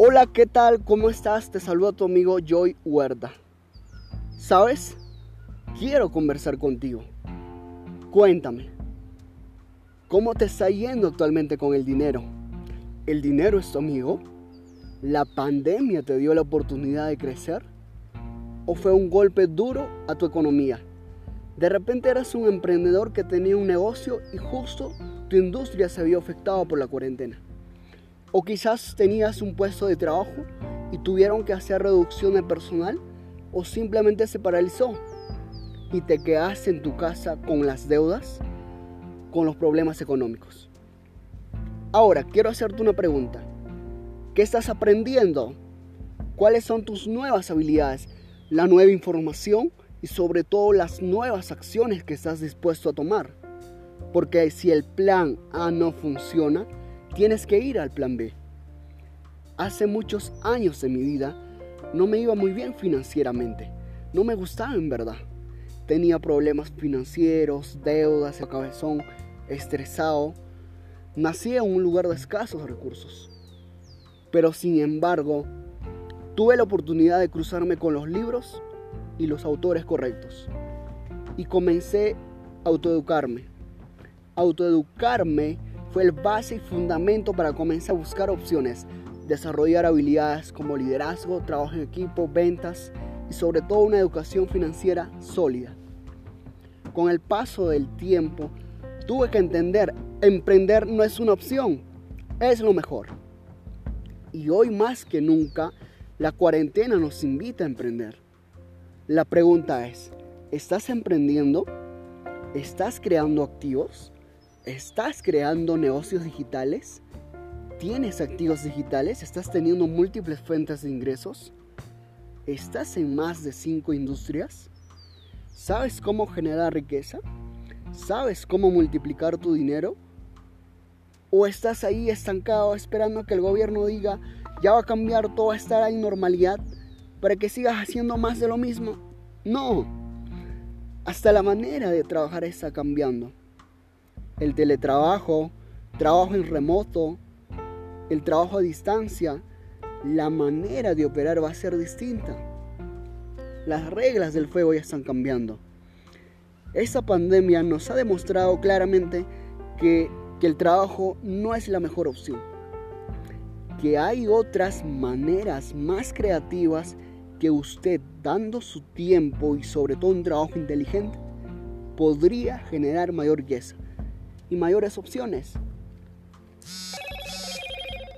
Hola, ¿qué tal? ¿Cómo estás? Te saluda tu amigo Joy Huerta. ¿Sabes? Quiero conversar contigo. Cuéntame, ¿cómo te está yendo actualmente con el dinero? ¿El dinero es tu amigo? ¿La pandemia te dio la oportunidad de crecer? ¿O fue un golpe duro a tu economía? De repente eras un emprendedor que tenía un negocio y justo tu industria se vio afectada por la cuarentena. O quizás tenías un puesto de trabajo y tuvieron que hacer reducción de personal o simplemente se paralizó y te quedaste en tu casa con las deudas, con los problemas económicos. Ahora, quiero hacerte una pregunta. ¿Qué estás aprendiendo? ¿Cuáles son tus nuevas habilidades? La nueva información y sobre todo las nuevas acciones que estás dispuesto a tomar. Porque si el plan A no funciona, tienes que ir al plan B. Hace muchos años de mi vida no me iba muy bien financieramente. No me gustaba en verdad. Tenía problemas financieros, deudas, cabezón, estresado. Nací en un lugar de escasos recursos. Pero sin embargo, tuve la oportunidad de cruzarme con los libros y los autores correctos. Y comencé a autoeducarme. Autoeducarme fue el base y fundamento para comenzar a buscar opciones, desarrollar habilidades como liderazgo, trabajo en equipo, ventas y sobre todo una educación financiera sólida. Con el paso del tiempo, tuve que entender, emprender no es una opción, es lo mejor. Y hoy más que nunca, la cuarentena nos invita a emprender. La pregunta es, ¿estás emprendiendo? ¿Estás creando activos? ¿Estás creando negocios digitales? ¿Tienes activos digitales? ¿Estás teniendo múltiples fuentes de ingresos? ¿Estás en más de cinco industrias? ¿Sabes cómo generar riqueza? ¿Sabes cómo multiplicar tu dinero? ¿O estás ahí estancado esperando que el gobierno diga, ya va a cambiar, todo va a estar en normalidad para que sigas haciendo más de lo mismo. No. Hasta la manera de trabajar está cambiando. El teletrabajo, trabajo en remoto, el trabajo a distancia, la manera de operar va a ser distinta. Las reglas del fuego ya están cambiando. Esta pandemia nos ha demostrado claramente que, que el trabajo no es la mejor opción. Que hay otras maneras más creativas que usted, dando su tiempo y sobre todo un trabajo inteligente, podría generar mayor riqueza y mayores opciones.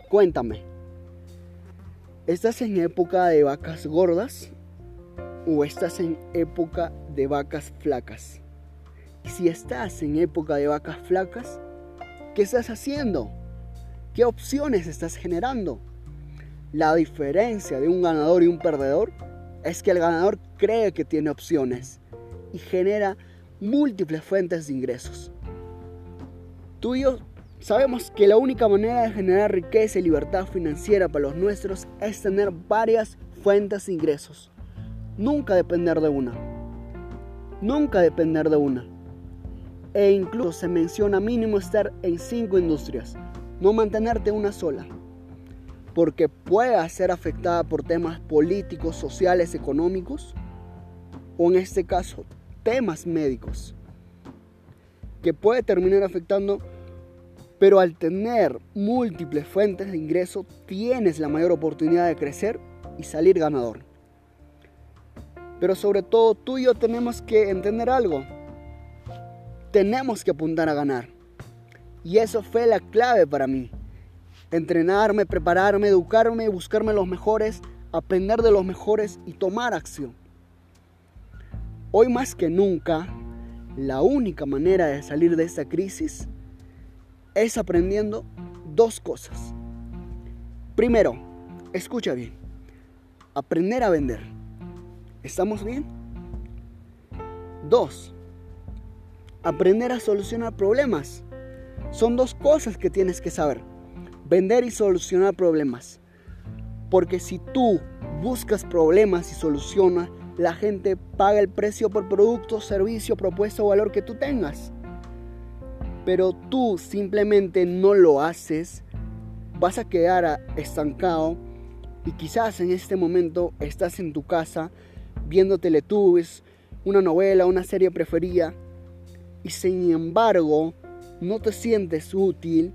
Cuéntame, ¿estás en época de vacas gordas o estás en época de vacas flacas? Y si estás en época de vacas flacas, ¿qué estás haciendo? ¿Qué opciones estás generando? La diferencia de un ganador y un perdedor es que el ganador cree que tiene opciones y genera múltiples fuentes de ingresos. Yo sabemos que la única manera de generar riqueza y libertad financiera para los nuestros es tener varias fuentes de ingresos. Nunca depender de una. Nunca depender de una. E incluso se menciona mínimo estar en cinco industrias, no mantenerte una sola porque pueda ser afectada por temas políticos, sociales, económicos, o en este caso, temas médicos, que puede terminar afectando, pero al tener múltiples fuentes de ingreso, tienes la mayor oportunidad de crecer y salir ganador. Pero sobre todo tú y yo tenemos que entender algo. Tenemos que apuntar a ganar. Y eso fue la clave para mí entrenarme, prepararme, educarme, buscarme los mejores, aprender de los mejores y tomar acción. Hoy más que nunca, la única manera de salir de esta crisis es aprendiendo dos cosas. Primero, escucha bien, aprender a vender. ¿Estamos bien? Dos, aprender a solucionar problemas. Son dos cosas que tienes que saber vender y solucionar problemas. Porque si tú buscas problemas y solucionas, la gente paga el precio por producto, servicio, propuesta o valor que tú tengas. Pero tú simplemente no lo haces, vas a quedar estancado Y quizás en este momento estás en tu casa viendo Teletubbies, una novela, una serie preferida, y sin embargo no te sientes útil,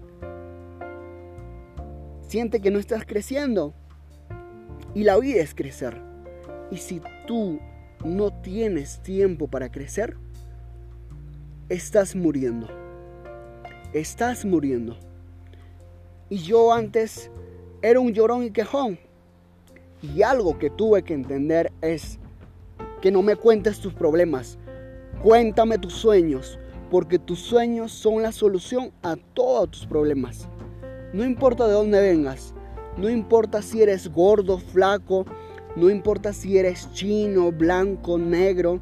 siente que no estás creciendo. Y la vida es crecer. Y si tú no tienes tiempo para crecer, estás muriendo. Estás muriendo. Y yo antes era un llorón y quejón. Y algo que tuve que entender es que no me cuentes tus problemas. Cuéntame tus sueños, porque tus sueños son la solución a todos tus problemas. No importa de dónde vengas, no importa si eres gordo, flaco, no importa si eres chino, blanco, negro,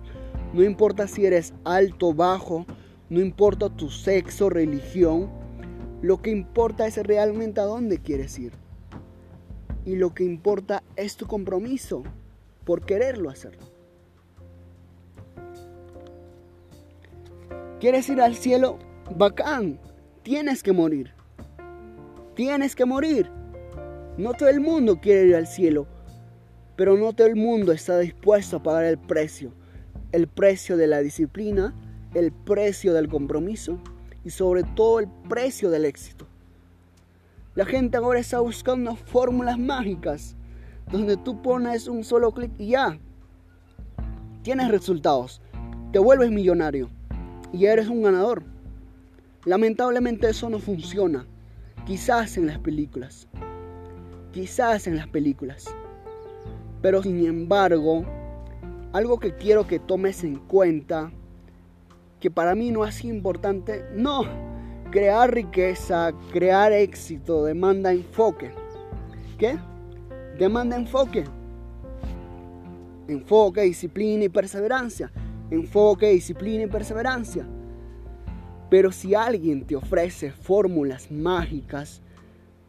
no importa si eres alto, bajo, no importa tu sexo, religión, lo que importa es realmente a dónde quieres ir. Y lo que importa es tu compromiso por quererlo hacerlo. ¿Quieres ir al cielo? Bacán. Tienes que morir. Tienes que morir. No todo el mundo quiere ir al cielo, pero no todo el mundo está dispuesto a pagar el precio. El precio de la disciplina, el precio del compromiso y sobre todo el precio del éxito. La gente ahora está buscando fórmulas mágicas donde tú pones un solo clic y ya. Tienes resultados. Te vuelves millonario y eres un ganador. Lamentablemente eso no funciona. Quizás en las películas. Quizás en las películas. Pero sin embargo, algo que quiero que tomes en cuenta, que para mí no es importante, no. Crear riqueza, crear éxito, demanda enfoque. ¿Qué? Demanda enfoque. Enfoque, disciplina y perseverancia enfoque, disciplina y perseverancia. Pero si alguien te ofrece fórmulas mágicas,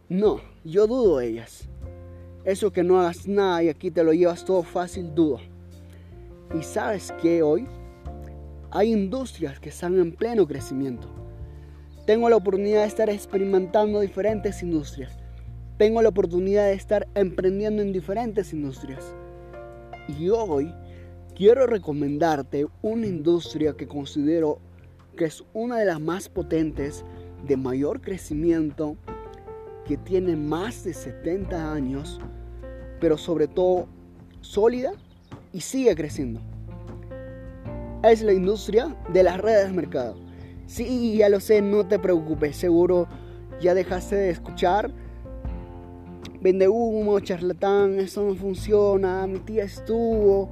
no, yo dudo ellas. Eso que no hagas nada y aquí te lo llevas todo fácil, dudo. Y sabes que hoy hay industrias que están en pleno crecimiento. Tengo la oportunidad de estar experimentando diferentes industrias. Tengo la oportunidad de estar emprendiendo en diferentes industrias. Y hoy quiero recomendarte una industria que considero que es una de las más potentes, de mayor crecimiento, que tiene más de 70 años, pero sobre todo sólida y sigue creciendo. Es la industria de las redes de mercado. Sí, ya lo sé, no te preocupes, seguro ya dejaste de escuchar. Vende humo, charlatán, eso no funciona, mi tía estuvo,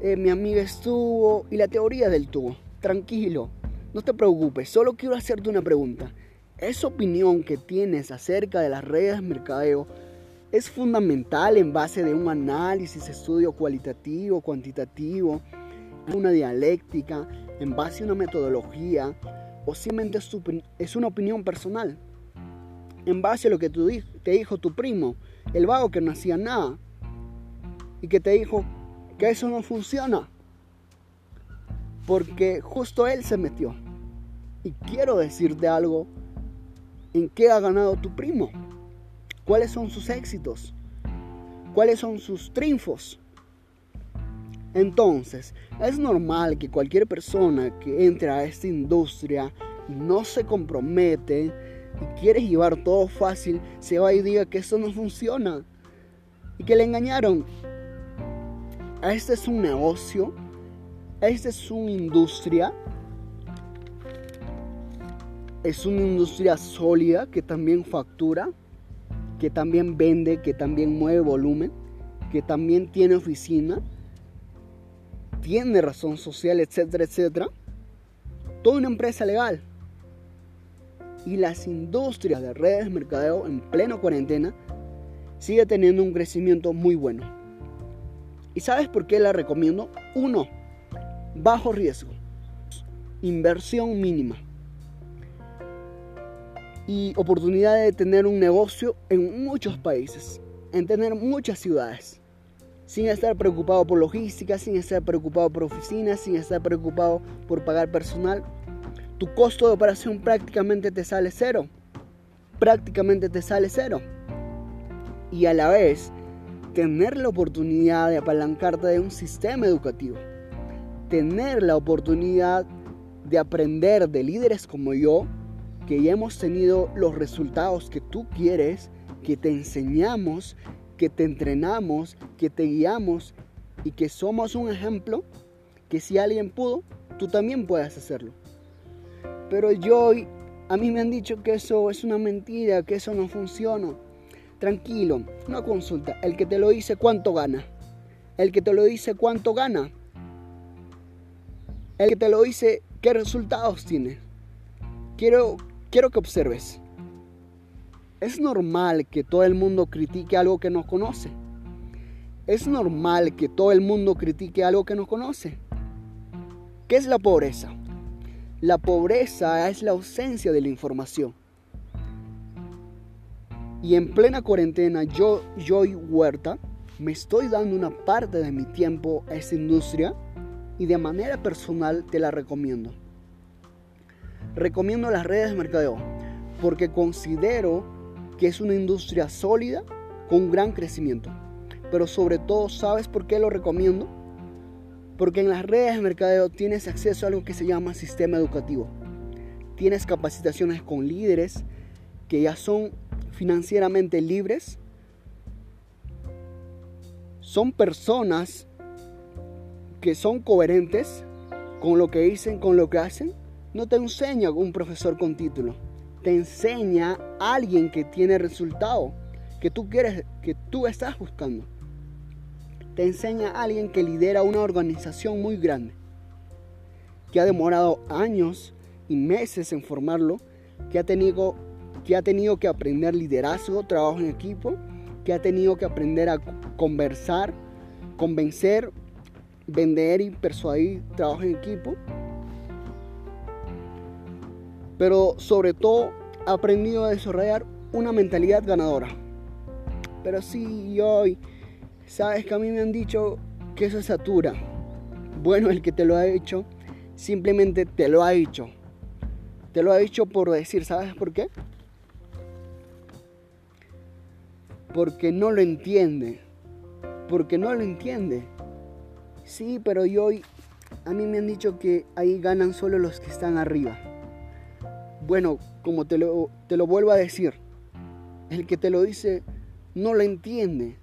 eh, mi amiga estuvo y la teoría del tubo. Tranquilo, no te preocupes, solo quiero hacerte una pregunta. ¿Esa opinión que tienes acerca de las redes de mercadeo es fundamental en base de un análisis, estudio cualitativo, cuantitativo, una dialéctica, en base a una metodología o simplemente es una opinión personal? En base a lo que te dijo tu primo, el vago que no hacía nada y que te dijo, que eso no funciona. Porque justo él se metió. Y quiero decirte algo. ¿En qué ha ganado tu primo? ¿Cuáles son sus éxitos? ¿Cuáles son sus triunfos? Entonces, es normal que cualquier persona que entre a esta industria no se compromete y quiere llevar todo fácil, se va y diga que eso no funciona y que le engañaron. Este es un negocio, esta es una industria, es una industria sólida que también factura, que también vende, que también mueve volumen, que también tiene oficina, tiene razón social, etcétera, etcétera. Toda una empresa legal. Y las industrias de redes de mercadeo en pleno cuarentena sigue teniendo un crecimiento muy bueno. ¿Y sabes por qué la recomiendo? Uno, bajo riesgo, inversión mínima y oportunidad de tener un negocio en muchos países, en tener muchas ciudades, sin estar preocupado por logística, sin estar preocupado por oficinas, sin estar preocupado por pagar personal. Tu costo de operación prácticamente te sale cero. Prácticamente te sale cero. Y a la vez tener la oportunidad de apalancarte de un sistema educativo, tener la oportunidad de aprender de líderes como yo, que ya hemos tenido los resultados que tú quieres, que te enseñamos, que te entrenamos, que te guiamos y que somos un ejemplo que si alguien pudo, tú también puedes hacerlo. Pero yo, a mí me han dicho que eso es una mentira, que eso no funciona. Tranquilo, una consulta. El que te lo dice, ¿cuánto gana? El que te lo dice, ¿cuánto gana? El que te lo dice, ¿qué resultados tiene? Quiero, quiero que observes. Es normal que todo el mundo critique algo que no conoce. Es normal que todo el mundo critique algo que no conoce. ¿Qué es la pobreza? La pobreza es la ausencia de la información. Y en plena cuarentena, yo, yo y Huerta, me estoy dando una parte de mi tiempo a esta industria y de manera personal te la recomiendo. Recomiendo las redes de mercadeo porque considero que es una industria sólida con gran crecimiento. Pero sobre todo, ¿sabes por qué lo recomiendo? Porque en las redes de mercadeo tienes acceso a algo que se llama sistema educativo. Tienes capacitaciones con líderes que ya son financieramente libres. Son personas que son coherentes con lo que dicen, con lo que hacen. No te enseña un profesor con título. Te enseña alguien que tiene resultado, que tú quieres, que tú estás buscando te enseña alguien que lidera una organización muy grande, que ha demorado años y meses en formarlo, que ha tenido que, ha tenido que aprender liderazgo, trabajo en equipo, que ha tenido que aprender a conversar, convencer, vender y persuadir, trabajo en equipo. Pero sobre todo ha aprendido a desarrollar una mentalidad ganadora. Pero sí, hoy Sabes que a mí me han dicho que eso satura. Bueno, el que te lo ha dicho, simplemente te lo ha dicho. Te lo ha dicho por decir, ¿sabes por qué? Porque no lo entiende. Porque no lo entiende. Sí, pero yo a mí me han dicho que ahí ganan solo los que están arriba. Bueno, como te lo, te lo vuelvo a decir, el que te lo dice no lo entiende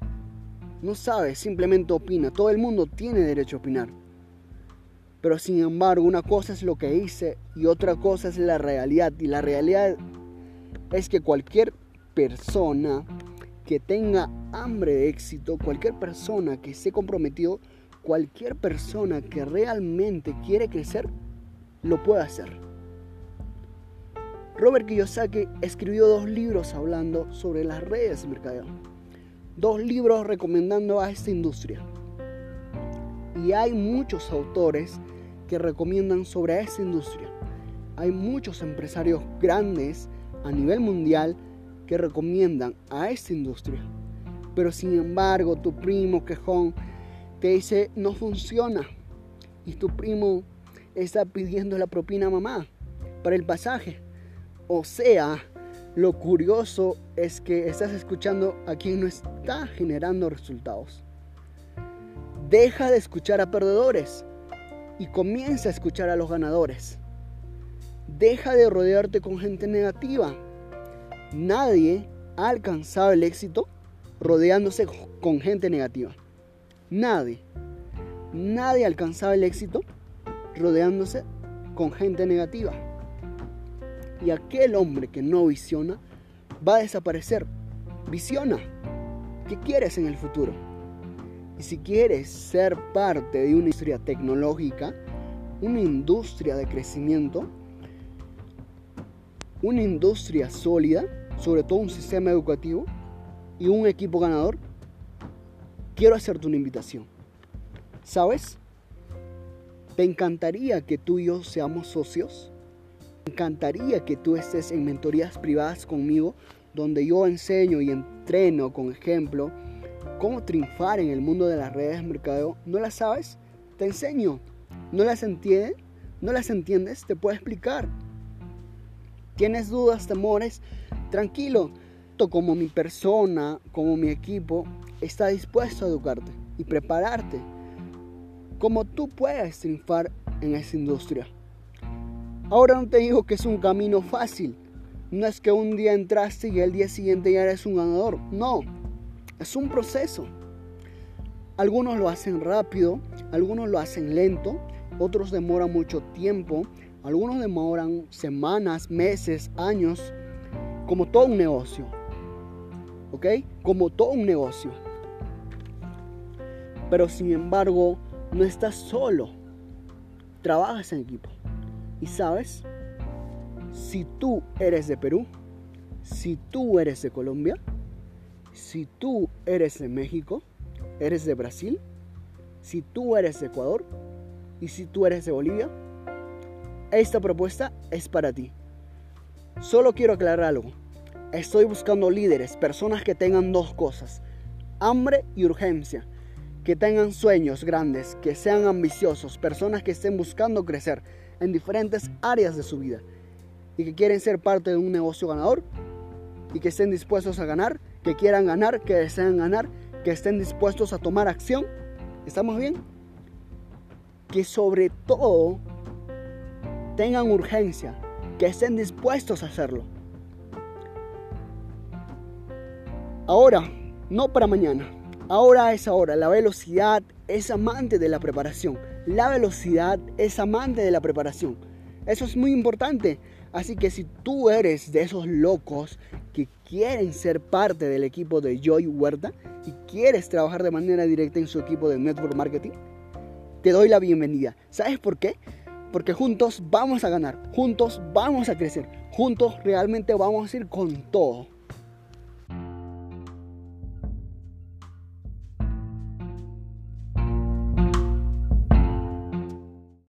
no sabe, simplemente opina. Todo el mundo tiene derecho a opinar. Pero sin embargo, una cosa es lo que dice y otra cosa es la realidad. Y la realidad es que cualquier persona que tenga hambre de éxito, cualquier persona que esté comprometido, cualquier persona que realmente quiere crecer, lo puede hacer. Robert Kiyosaki escribió dos libros hablando sobre las redes de mercadeo dos libros recomendando a esta industria. Y hay muchos autores que recomiendan sobre esta industria. Hay muchos empresarios grandes a nivel mundial que recomiendan a esta industria. Pero sin embargo, tu primo quejón te dice no funciona. Y tu primo está pidiendo la propina a mamá para el pasaje. O sea, lo curioso es que estás escuchando a quien no está generando resultados. Deja de escuchar a perdedores y comienza a escuchar a los ganadores. Deja de rodearte con gente negativa. Nadie ha alcanzado el éxito rodeándose con gente negativa. Nadie. Nadie ha alcanzado el éxito rodeándose con gente negativa y aquel hombre que no visiona va a desaparecer. Visiona. ¿Qué quieres en el futuro? Y si quieres ser parte de una industria tecnológica, una industria de crecimiento, una industria sólida, sobre todo un sistema educativo y un equipo ganador, quiero hacerte una invitación. ¿Sabes? ¿Te encantaría que tú y yo seamos socios? Me encantaría que tú estés en mentorías privadas conmigo, donde yo enseño y entreno con ejemplo cómo triunfar en el mundo de las redes de mercadeo. ¿No las sabes? Te enseño. ¿No las entiendes? ¿No las entiendes? Te puedo explicar. ¿Tienes dudas, temores? Tranquilo. como mi persona, como mi equipo, está dispuesto a educarte y prepararte como tú puedes triunfar en esa industria. Ahora no te digo que es un camino fácil. No es que un día entraste y el día siguiente ya eres un ganador. No, es un proceso. Algunos lo hacen rápido, algunos lo hacen lento, otros demoran mucho tiempo, algunos demoran semanas, meses, años, como todo un negocio. ¿Ok? Como todo un negocio. Pero sin embargo, no estás solo. Trabajas en equipo. Y sabes, si tú eres de Perú, si tú eres de Colombia, si tú eres de México, eres de Brasil, si tú eres de Ecuador y si tú eres de Bolivia, esta propuesta es para ti. Solo quiero aclarar algo. Estoy buscando líderes, personas que tengan dos cosas, hambre y urgencia, que tengan sueños grandes, que sean ambiciosos, personas que estén buscando crecer en diferentes áreas de su vida y que quieren ser parte de un negocio ganador y que estén dispuestos a ganar, que quieran ganar, que desean ganar, que estén dispuestos a tomar acción. ¿Estamos bien? Que sobre todo tengan urgencia, que estén dispuestos a hacerlo. Ahora, no para mañana. Ahora es ahora. La velocidad es amante de la preparación. La velocidad es amante de la preparación. Eso es muy importante. Así que si tú eres de esos locos que quieren ser parte del equipo de Joy Huerta y quieres trabajar de manera directa en su equipo de Network Marketing, te doy la bienvenida. ¿Sabes por qué? Porque juntos vamos a ganar, juntos vamos a crecer, juntos realmente vamos a ir con todo.